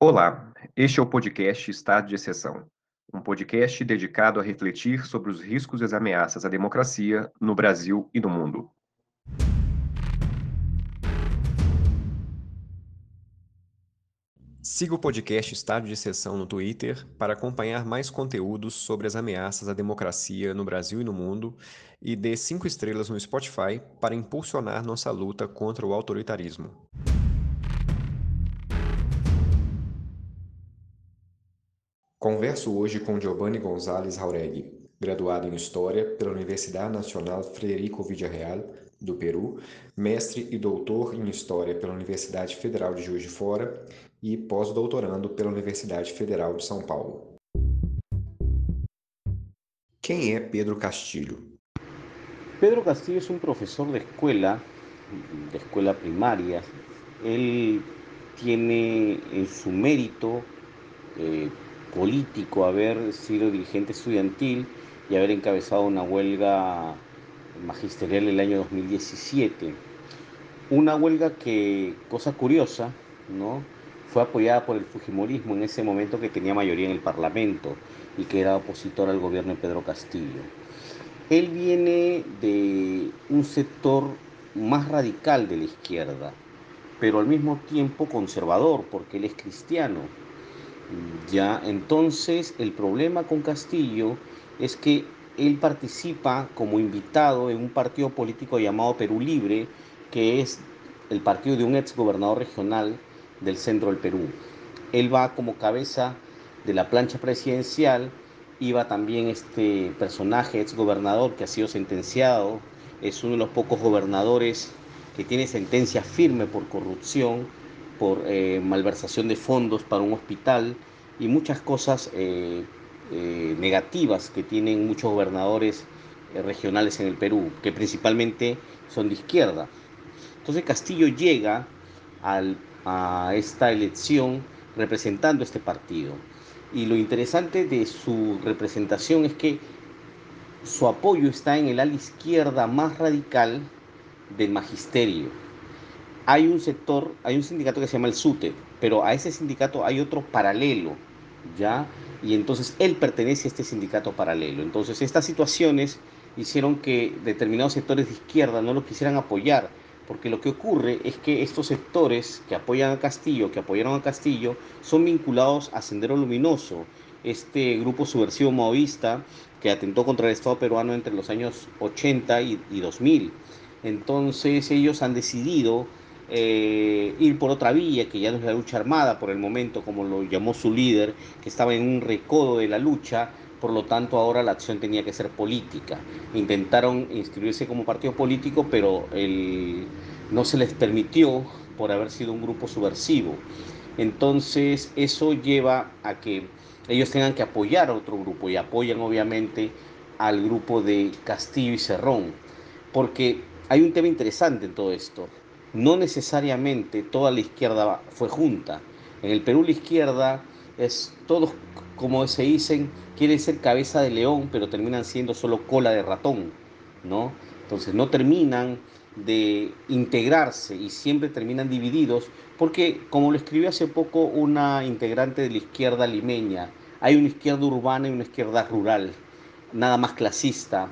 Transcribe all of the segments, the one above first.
Olá, este é o podcast Estado de Exceção, um podcast dedicado a refletir sobre os riscos e as ameaças à democracia no Brasil e no mundo. Siga o podcast Estado de Exceção no Twitter para acompanhar mais conteúdos sobre as ameaças à democracia no Brasil e no mundo e dê cinco estrelas no Spotify para impulsionar nossa luta contra o autoritarismo. Converso hoje com Giovanni Gonzalez Jauregui, graduado em História pela Universidade Nacional Frederico Villarreal, do Peru, mestre e doutor em História pela Universidade Federal de Juiz de Fora e pós-doutorando pela Universidade Federal de São Paulo. Quem é Pedro Castilho? Pedro Castillo es un profesor de escuela, de escuela primaria. Él tiene en su mérito eh, político haber sido dirigente estudiantil y haber encabezado una huelga magisterial el año 2017. Una huelga que, cosa curiosa, ¿no? fue apoyada por el Fujimorismo en ese momento que tenía mayoría en el Parlamento y que era opositor al gobierno de Pedro Castillo. Él viene de un sector más radical de la izquierda, pero al mismo tiempo conservador, porque él es cristiano ya, entonces el problema con Castillo es que él participa como invitado en un partido político llamado Perú Libre, que es el partido de un ex gobernador regional del centro del Perú. Él va como cabeza de la plancha presidencial, iba también este personaje, ex gobernador que ha sido sentenciado, es uno de los pocos gobernadores que tiene sentencia firme por corrupción por eh, malversación de fondos para un hospital y muchas cosas eh, eh, negativas que tienen muchos gobernadores regionales en el Perú, que principalmente son de izquierda. Entonces Castillo llega a esta elección representando este partido. Y lo interesante de su representación es que su apoyo está en el ala izquierda más radical del magisterio hay un sector, hay un sindicato que se llama el SUTE, pero a ese sindicato hay otro paralelo, ¿ya? Y entonces él pertenece a este sindicato paralelo. Entonces estas situaciones hicieron que determinados sectores de izquierda no lo quisieran apoyar, porque lo que ocurre es que estos sectores que apoyan a Castillo, que apoyaron a Castillo, son vinculados a Sendero Luminoso, este grupo subversivo maoísta que atentó contra el Estado peruano entre los años 80 y, y 2000. Entonces ellos han decidido eh, ir por otra vía, que ya no es la lucha armada por el momento, como lo llamó su líder, que estaba en un recodo de la lucha, por lo tanto ahora la acción tenía que ser política. Intentaron inscribirse como partido político, pero no se les permitió por haber sido un grupo subversivo. Entonces eso lleva a que ellos tengan que apoyar a otro grupo y apoyan obviamente al grupo de Castillo y Cerrón, porque hay un tema interesante en todo esto no necesariamente toda la izquierda fue junta. En el Perú la izquierda es todos, como se dicen, quieren ser cabeza de león, pero terminan siendo solo cola de ratón, ¿no? Entonces no terminan de integrarse y siempre terminan divididos, porque como lo escribió hace poco una integrante de la izquierda limeña, hay una izquierda urbana y una izquierda rural, nada más clasista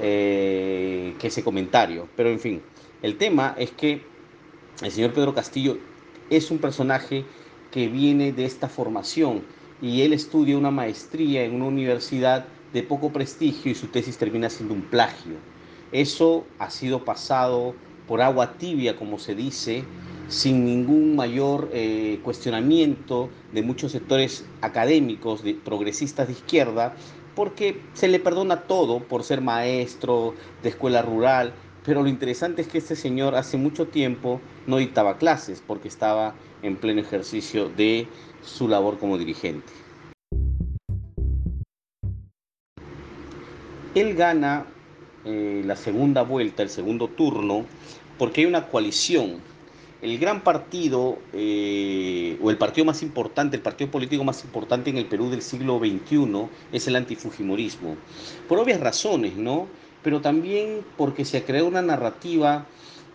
eh, que ese comentario. Pero en fin, el tema es que el señor Pedro Castillo es un personaje que viene de esta formación y él estudia una maestría en una universidad de poco prestigio y su tesis termina siendo un plagio. Eso ha sido pasado por agua tibia, como se dice, sin ningún mayor eh, cuestionamiento de muchos sectores académicos, de progresistas de izquierda, porque se le perdona todo por ser maestro de escuela rural, pero lo interesante es que este señor hace mucho tiempo no dictaba clases porque estaba en pleno ejercicio de su labor como dirigente. Él gana eh, la segunda vuelta, el segundo turno, porque hay una coalición. El gran partido, eh, o el partido más importante, el partido político más importante en el Perú del siglo XXI es el antifujimorismo. Por obvias razones, ¿no? Pero también porque se ha creado una narrativa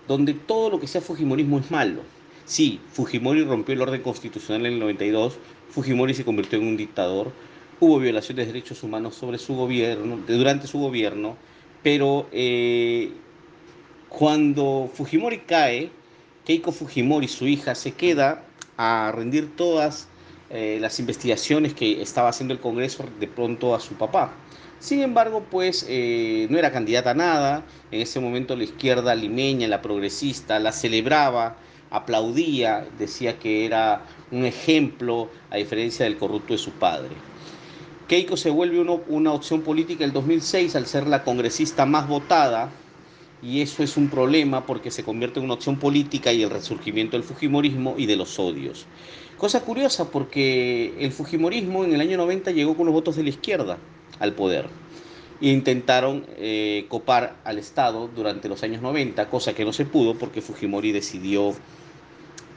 donde todo lo que sea Fujimorismo es malo. Sí, Fujimori rompió el orden constitucional en el 92, Fujimori se convirtió en un dictador, hubo violaciones de derechos humanos sobre su gobierno, durante su gobierno, pero eh, cuando Fujimori cae, Keiko Fujimori, su hija, se queda a rendir todas eh, las investigaciones que estaba haciendo el Congreso de pronto a su papá. Sin embargo, pues eh, no era candidata a nada. En ese momento la izquierda limeña, la progresista, la celebraba, aplaudía, decía que era un ejemplo a diferencia del corrupto de su padre. Keiko se vuelve una opción política el 2006 al ser la congresista más votada y eso es un problema porque se convierte en una opción política y el resurgimiento del Fujimorismo y de los odios. Cosa curiosa porque el Fujimorismo en el año 90 llegó con los votos de la izquierda al poder intentaron eh, copar al Estado durante los años 90, cosa que no se pudo porque Fujimori decidió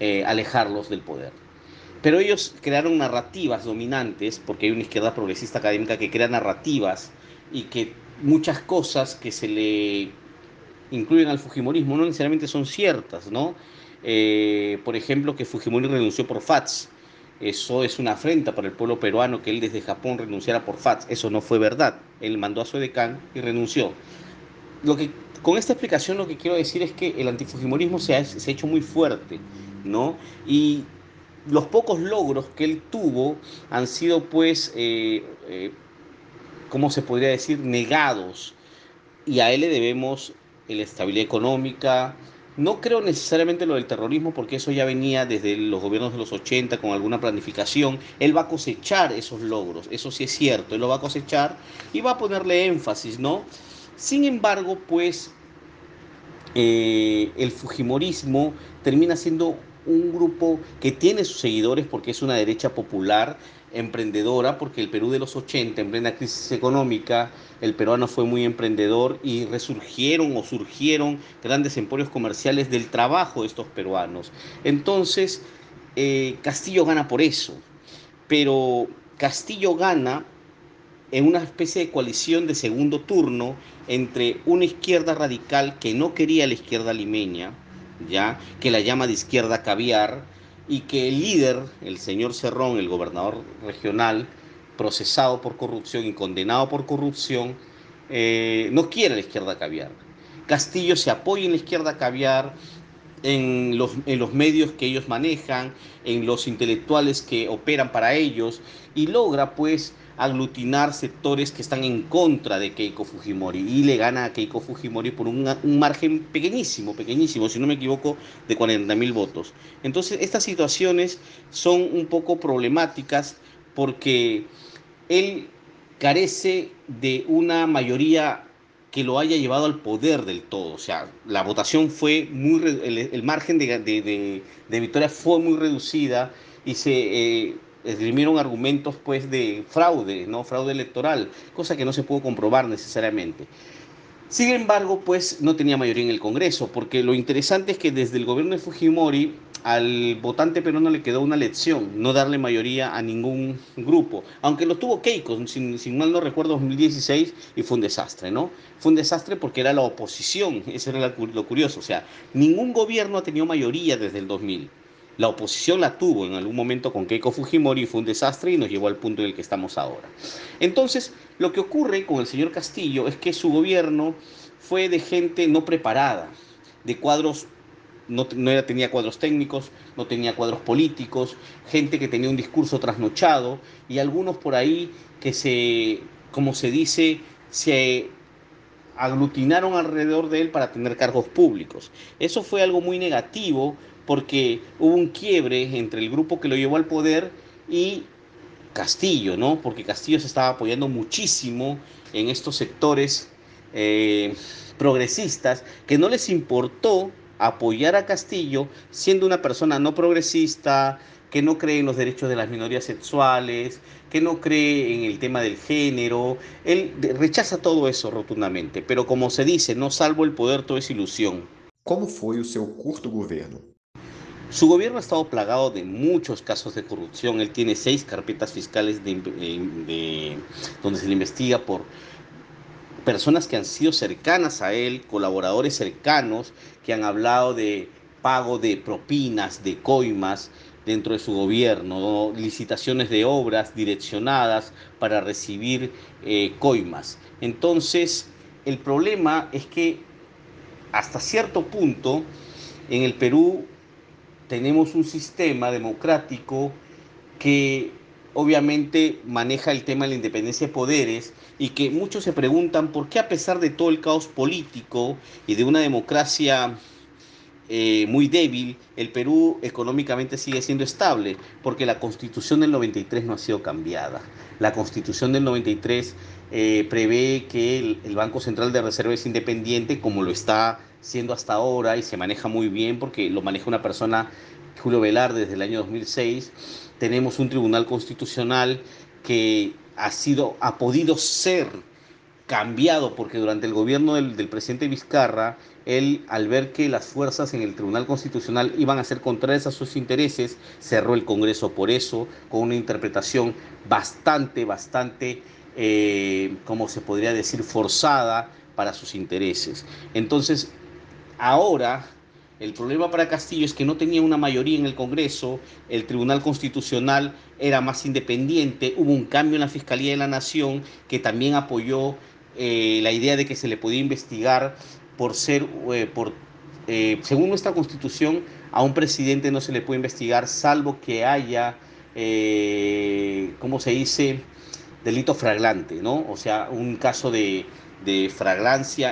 eh, alejarlos del poder. Pero ellos crearon narrativas dominantes, porque hay una izquierda progresista académica que crea narrativas y que muchas cosas que se le incluyen al Fujimorismo no necesariamente son ciertas, ¿no? Eh, por ejemplo, que Fujimori renunció por FATS. Eso es una afrenta para el pueblo peruano que él desde Japón renunciara por FATS. Eso no fue verdad. Él mandó a su edecán y renunció. Lo que, con esta explicación lo que quiero decir es que el antifujimorismo se ha, se ha hecho muy fuerte, ¿no? Y los pocos logros que él tuvo han sido, pues, eh, eh, ¿cómo se podría decir?, negados. Y a él le debemos la estabilidad económica. No creo necesariamente lo del terrorismo porque eso ya venía desde los gobiernos de los 80 con alguna planificación. Él va a cosechar esos logros, eso sí es cierto, él lo va a cosechar y va a ponerle énfasis, ¿no? Sin embargo, pues eh, el Fujimorismo termina siendo un grupo que tiene sus seguidores porque es una derecha popular, emprendedora, porque el Perú de los 80, en plena crisis económica, el peruano fue muy emprendedor y resurgieron o surgieron grandes emporios comerciales del trabajo de estos peruanos. Entonces, eh, Castillo gana por eso, pero Castillo gana en una especie de coalición de segundo turno entre una izquierda radical que no quería la izquierda limeña, ya que la llama de izquierda caviar, y que el líder, el señor Cerrón, el gobernador regional, procesado por corrupción y condenado por corrupción, eh, no quiere la izquierda caviar. Castillo se apoya en la izquierda caviar, en los, en los medios que ellos manejan, en los intelectuales que operan para ellos, y logra pues aglutinar sectores que están en contra de Keiko Fujimori y le gana a Keiko Fujimori por un, margen pequeñísimo, pequeñísimo, si no me equivoco, de 40 mil votos. Entonces, estas situaciones son un poco problemáticas porque él carece de una mayoría que lo haya llevado al poder del todo. O sea, la votación fue muy, el, margen de, victoria fue muy reducida y se eh, esgrimieron argumentos pues de fraude, ¿no? Fraude electoral, cosa que no se pudo comprobar necesariamente. Sin embargo, pues no tenía mayoría en el Congreso, porque lo interesante es que desde el gobierno de Fujimori al votante peruano le quedó una lección, no darle mayoría a ningún grupo, aunque lo tuvo Keiko, sin, sin mal no recuerdo, 2016, y fue un desastre, ¿no? Fue un desastre porque era la oposición, eso era lo curioso, o sea, ningún gobierno ha tenido mayoría desde el 2000. La oposición la tuvo en algún momento con Keiko Fujimori, fue un desastre y nos llevó al punto en el que estamos ahora. Entonces, lo que ocurre con el señor Castillo es que su gobierno fue de gente no preparada, de cuadros, no, no tenía cuadros técnicos, no tenía cuadros políticos, gente que tenía un discurso trasnochado y algunos por ahí que se, como se dice, se aglutinaron alrededor de él para tener cargos públicos. Eso fue algo muy negativo porque hubo un quiebre entre el grupo que lo llevó al poder y Castillo, ¿no? Porque Castillo se estaba apoyando muchísimo en estos sectores eh, progresistas que no les importó apoyar a Castillo siendo una persona no progresista, que no cree en los derechos de las minorías sexuales, que no cree en el tema del género. Él rechaza todo eso rotundamente, pero como se dice, no salvo el poder, todo es ilusión. ¿Cómo fue su seu curto? Su gobierno ha estado plagado de muchos casos de corrupción. Él tiene seis carpetas fiscales de, donde se le investiga por personas que han sido cercanas a él, colaboradores cercanos, que han hablado de pago de propinas, de coimas dentro de su gobierno, licitaciones de obras direccionadas para recibir eh, coimas. Entonces, el problema es que hasta cierto punto en el Perú tenemos un sistema democrático que obviamente maneja el tema de la independencia de poderes y que muchos se preguntan por qué a pesar de todo el caos político y de una democracia eh, muy débil, el Perú económicamente sigue siendo estable, porque la constitución del 93 no ha sido cambiada. La constitución del 93 eh, prevé que el, el Banco Central de Reserva es independiente, como lo está siendo hasta ahora, y se maneja muy bien porque lo maneja una persona, Julio Velar, desde el año 2006 tenemos un tribunal constitucional que ha sido, ha podido ser cambiado porque durante el gobierno del, del, presidente Vizcarra, él al ver que las fuerzas en el Tribunal Constitucional iban a ser contrarias a sus intereses, cerró el Congreso por eso, con una interpretación bastante, bastante, eh, como se podría decir, forzada para sus intereses. Entonces, ahora el problema para Castillo es que no tenía una mayoría en el Congreso, el Tribunal Constitucional era más independiente, hubo un cambio en la Fiscalía de la Nación que también apoyó eh, la idea de que se le podía investigar por ser, eh, por, eh, según nuestra Constitución, a un presidente no se le puede investigar salvo que haya, ¿cómo se dice?, delito fraglante, ¿no? O sea, un caso de, de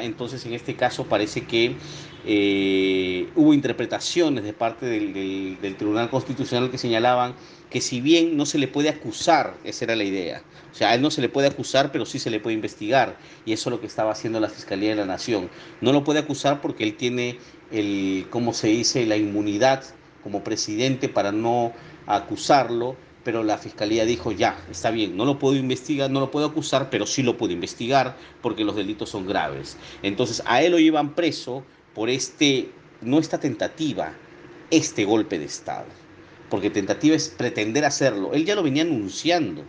entonces en este caso parece que eh, hubo interpretaciones de parte del, del, del, Tribunal Constitucional que señalaban que si bien no se le puede acusar, esa era la idea, o sea, a él no se le puede acusar, pero sí se le puede investigar, y eso es lo que estaba haciendo la Fiscalía de la Nación. No lo puede acusar porque él tiene, el, ¿cómo se dice?, la inmunidad como presidente para no acusarlo, pero la fiscalía dijo, ya, está bien, no lo puedo investigar, no lo puedo acusar, pero sí lo puedo investigar porque los delitos son graves. Entonces, a él lo llevan preso por este, no esta tentativa, este golpe de Estado. Porque tentativa es pretender hacerlo. Él ya lo venía anunciando.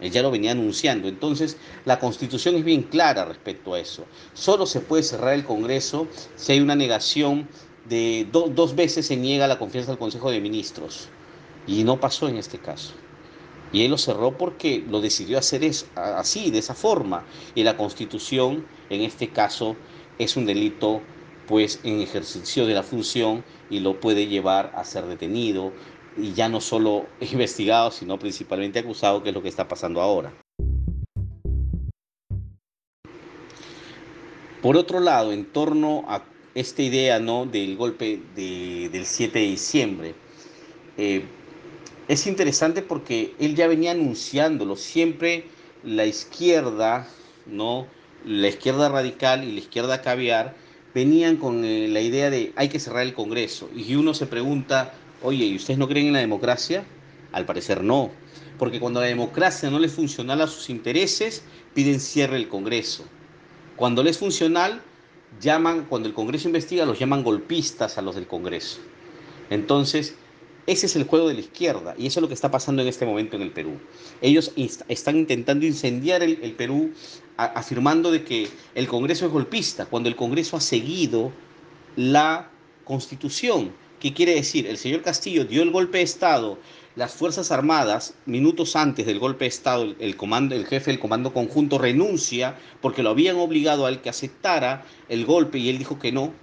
Él ya lo venía anunciando. Entonces, la constitución es bien clara respecto a eso. Solo se puede cerrar el Congreso si hay una negación de do, dos veces se niega la confianza del Consejo de Ministros. Y no pasó en este caso. Y él lo cerró porque lo decidió hacer así, de esa forma. Y la constitución, en este caso, es un delito pues en ejercicio de la función y lo puede llevar a ser detenido y ya no solo investigado, sino principalmente acusado, que es lo que está pasando ahora. Por otro lado, en torno a esta idea ¿no? del golpe de, del 7 de diciembre, eh, es interesante porque él ya venía anunciándolo, siempre la izquierda, ¿no? la izquierda radical y la izquierda caviar, venían con eh, la idea de hay que cerrar el Congreso. Y uno se pregunta, oye, ¿y ustedes no creen en la democracia? Al parecer no, porque cuando la democracia no les funcional a sus intereses, piden cierre el Congreso. Cuando les funcional, llaman, cuando el Congreso investiga, los llaman golpistas a los del Congreso. Entonces, ese es el juego de la izquierda y eso es lo que está pasando en este momento en el Perú. Ellos están intentando incendiar el, Perú afirmando de que el Congreso es golpista, cuando el Congreso ha seguido la Constitución. ¿Qué quiere decir? El señor Castillo dio el golpe de Estado, las Fuerzas Armadas, minutos antes del golpe de Estado, el, el jefe del Comando Conjunto renuncia porque lo habían obligado a él que aceptara el golpe y él dijo que no,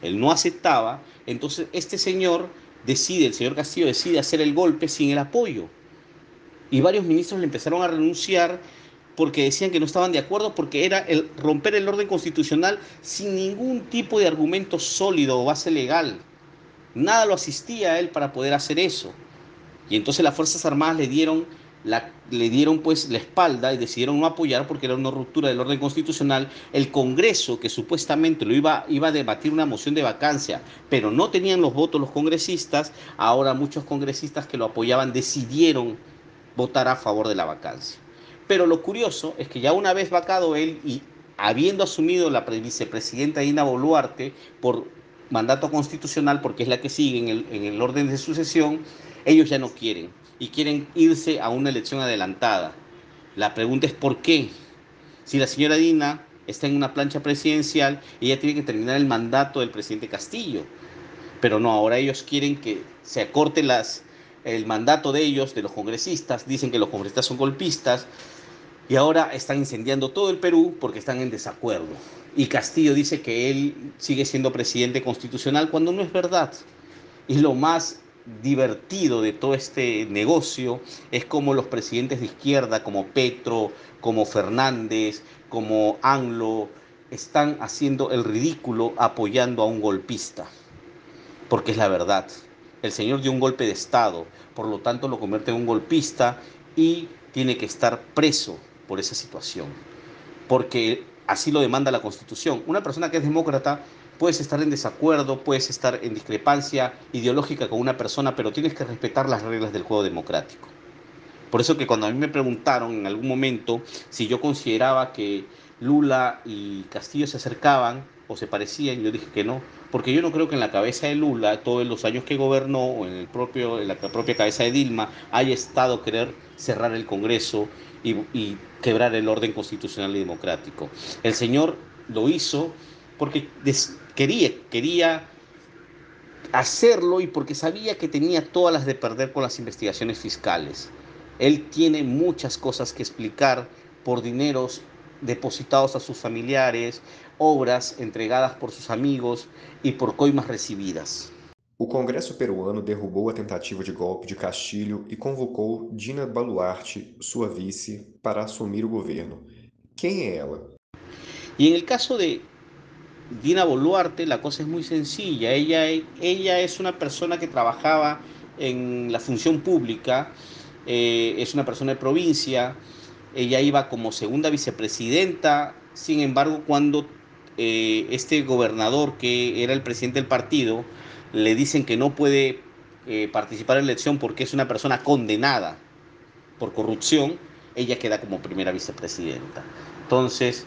él no aceptaba. Entonces este señor decide, el señor Castillo decide hacer el golpe sin el apoyo. Y varios ministros le empezaron a renunciar porque decían que no estaban de acuerdo, porque era el romper el orden constitucional sin ningún tipo de argumento sólido o base legal. Nada lo asistía a él para poder hacer eso. Y entonces las Fuerzas Armadas le dieron le dieron pues la espalda y decidieron no apoyar porque era una ruptura del orden constitucional. El Congreso, que supuestamente lo iba, iba a debatir una moción de vacancia, pero no tenían los votos los congresistas, ahora muchos congresistas que lo apoyaban decidieron votar a favor de la vacancia. Pero lo curioso es que ya una vez vacado él y habiendo asumido la vicepresidenta Dina Boluarte por mandato constitucional, porque es la que sigue en el, en el orden de sucesión, ellos ya no quieren y quieren irse a una elección adelantada. La pregunta es ¿por qué? Si la señora Dina está en una plancha presidencial ella tiene que terminar el mandato del presidente Castillo. Pero no, ahora ellos quieren que se acorte el mandato de ellos, de los congresistas, dicen que los congresistas son golpistas y ahora están incendiando todo el Perú porque están en desacuerdo. Y Castillo dice que él sigue siendo presidente constitucional cuando no es verdad. Y lo más divertido de todo este negocio es como los presidentes de izquierda, como Petro, como Fernández, como Anglo, están haciendo el ridículo apoyando a un golpista. Porque es la verdad. El señor dio un golpe de Estado, por lo tanto lo convierte en un golpista y tiene que estar preso por esa situación. Porque así lo demanda la Constitución. Una persona que es demócrata puedes estar en desacuerdo, puedes estar en discrepancia ideológica con una persona, pero tienes que respetar las reglas del juego democrático. Por eso que cuando a mí me preguntaron en algún momento si yo consideraba que Lula y Castillo se acercaban o se parecían, yo dije que no, porque yo no creo que en la cabeza de Lula, todos los años que gobernó, o en, el propio, en la propia cabeza de Dilma, haya estado querer cerrar el Congreso y, quebrar el orden constitucional y democrático. El señor lo hizo porque quería, quería hacerlo y porque sabía que tenía todas las de perder con las investigaciones fiscales. Él tiene muchas cosas que explicar por dineros depositados a sus familiares, obras entregadas por sus amigos y por coimas recibidas. O Congresso peruano derrubou a tentativa de golpe de Castilho e convocou Dina Baluarte, sua vice, para assumir o governo. Quem é ela? Y en el caso de Dina Boluarte, la cosa es muy sencilla. Ella, ella es una persona que trabajaba en la función pública, eh, es una persona de provincia, ella iba como segunda vicepresidenta, sin embargo, cuando eh, este gobernador, que era el presidente del partido, le dicen que no puede eh, participar en la elección porque es una persona condenada por corrupción, ella queda como primera vicepresidenta. Entonces,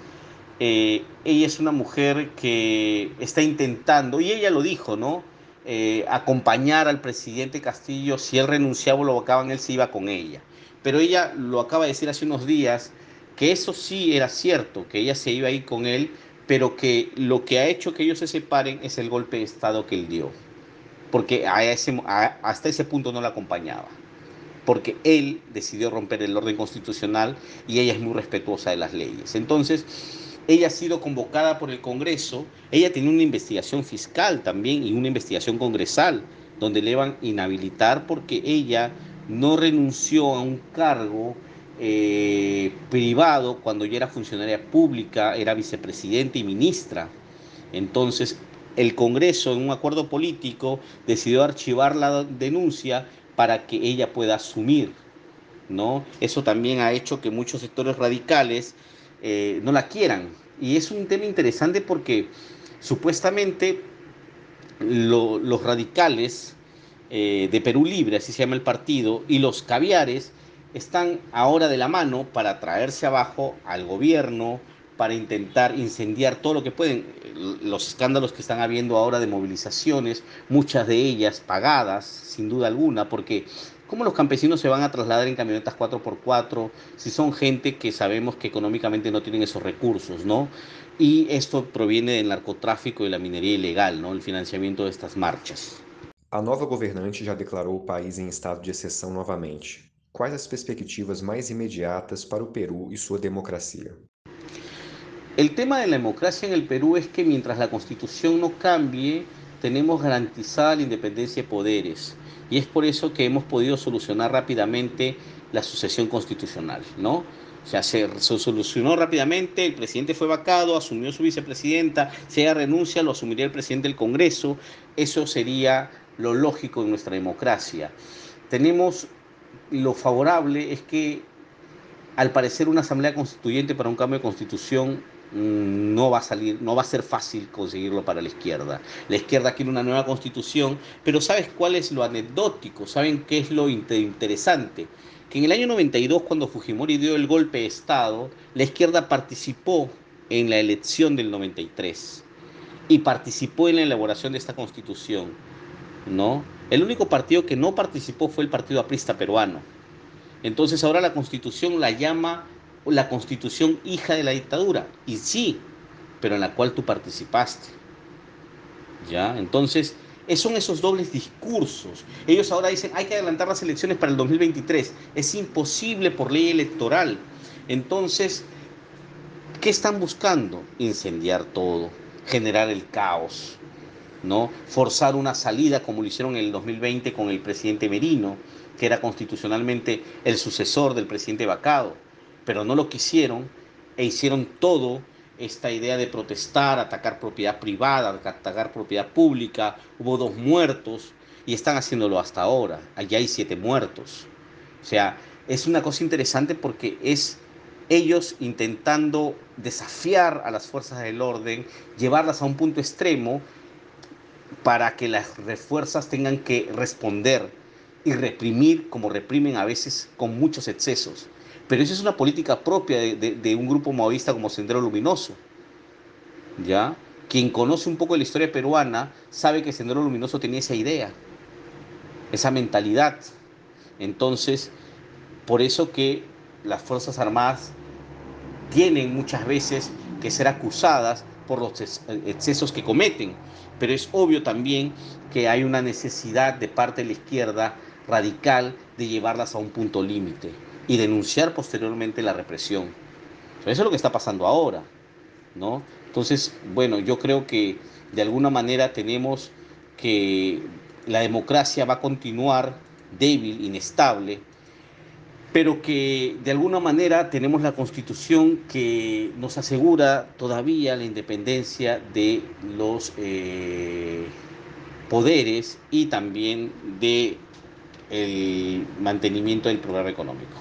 eh, ella es una mujer que está intentando, y ella lo dijo, ¿no? Acompañar al presidente Castillo, si él renunciaba o lo acaban, él se iba con ella. Pero ella lo acaba de decir hace unos días, que eso sí era cierto, que ella se iba a ir con él, pero que lo que ha hecho que ellos se separen es el golpe de Estado que él dio. Porque hasta ese punto no la acompañaba. Porque él decidió romper el orden constitucional y ella es muy respetuosa de las leyes. Entonces, ella ha sido convocada por el Congreso, ella tiene una investigación fiscal también y una investigación congresal, donde le van a inhabilitar porque ella no renunció a un cargo eh, privado cuando ya era funcionaria pública, era vicepresidenta y ministra. Entonces, el Congreso, en un acuerdo político, decidió archivar la denuncia para que ella pueda asumir. ¿no? Eso también ha hecho que muchos sectores radicales eh, no la quieran. Y es un tema interesante porque supuestamente los radicales eh, de Perú Libre, así se llama el partido, y los caviares están ahora de la mano para traerse abajo al gobierno, para intentar incendiar todo lo que pueden. Los escándalos que están habiendo ahora de movilizaciones, muchas de ellas pagadas, sin duda alguna, porque ¿Cómo los campesinos se van a trasladar en camionetas 4x4 si son gente que sabemos que económicamente no tienen esos recursos, ¿no? Y esto proviene del narcotráfico y la minería ilegal, ¿no? El financiamiento de estas marchas. A nova governante já declarou o país em estado de exceção novamente. Quais as perspectivas mais imediatas para o Peru e sua democracia? El tema de la democracia en el Perú es que mientras la constitución no cambie, tenemos garantizada la independencia de poderes y es por eso que hemos podido solucionar rápidamente la sucesión constitucional, ¿no? O sea, se, solucionó rápidamente, el presidente fue vacado, asumió su vicepresidenta, si ella renuncia lo asumiría el presidente del Congreso, eso sería lo lógico en nuestra democracia. Tenemos lo favorable es que al parecer una asamblea constituyente para un cambio de constitución Mm, no va a salir, no va a ser fácil conseguirlo para la izquierda. La izquierda quiere una nueva constitución, pero ¿sabes cuál es lo anecdótico? ¿Saben qué es lo interesante? Que en el año 92, cuando Fujimori dio el golpe de Estado, la izquierda participó en la elección del 93 y participó en la elaboración de esta constitución, ¿no? El único partido que no participó fue el Partido Aprista Peruano. Entonces ahora la constitución la llama la constitución hija de la dictadura. Y sí, pero en la cual tú participaste. ¿Ya? Entonces, son esos dobles discursos. Ellos ahora dicen, hay que adelantar las elecciones para el 2023. Es imposible por ley electoral. Entonces, ¿qué están buscando? Incendiar todo, generar el caos, ¿no? Forzar una salida como lo hicieron en el 2020 con el presidente Merino, que era constitucionalmente el sucesor del presidente Bacado, pero no lo quisieron e hicieron todo esta idea de protestar, atacar propiedad privada, atacar propiedad pública. Hubo dos muertos y están haciéndolo hasta ahora. Allá hay siete muertos. O sea, es una cosa interesante porque es ellos intentando desafiar a las fuerzas del orden, llevarlas a un punto extremo para que las fuerzas tengan que responder y reprimir como reprimen a veces con muchos excesos. Pero eso es una política propia de, un grupo maoísta como Sendero Luminoso. ¿Ya? Quien conoce un poco de la historia peruana sabe que Sendero Luminoso tenía esa idea, esa mentalidad. Entonces, por eso que las Fuerzas Armadas tienen muchas veces que ser acusadas por los excesos que cometen. Pero es obvio también que hay una necesidad de parte de la izquierda radical de llevarlas a un punto límite y denunciar posteriormente la represión. Eso es lo que está pasando ahora, ¿no? Entonces, bueno, yo creo que de alguna manera tenemos que la democracia va a continuar débil, inestable, pero que de alguna manera tenemos la constitución que nos asegura todavía la independencia de los eh, poderes y también de el mantenimiento del programa económico.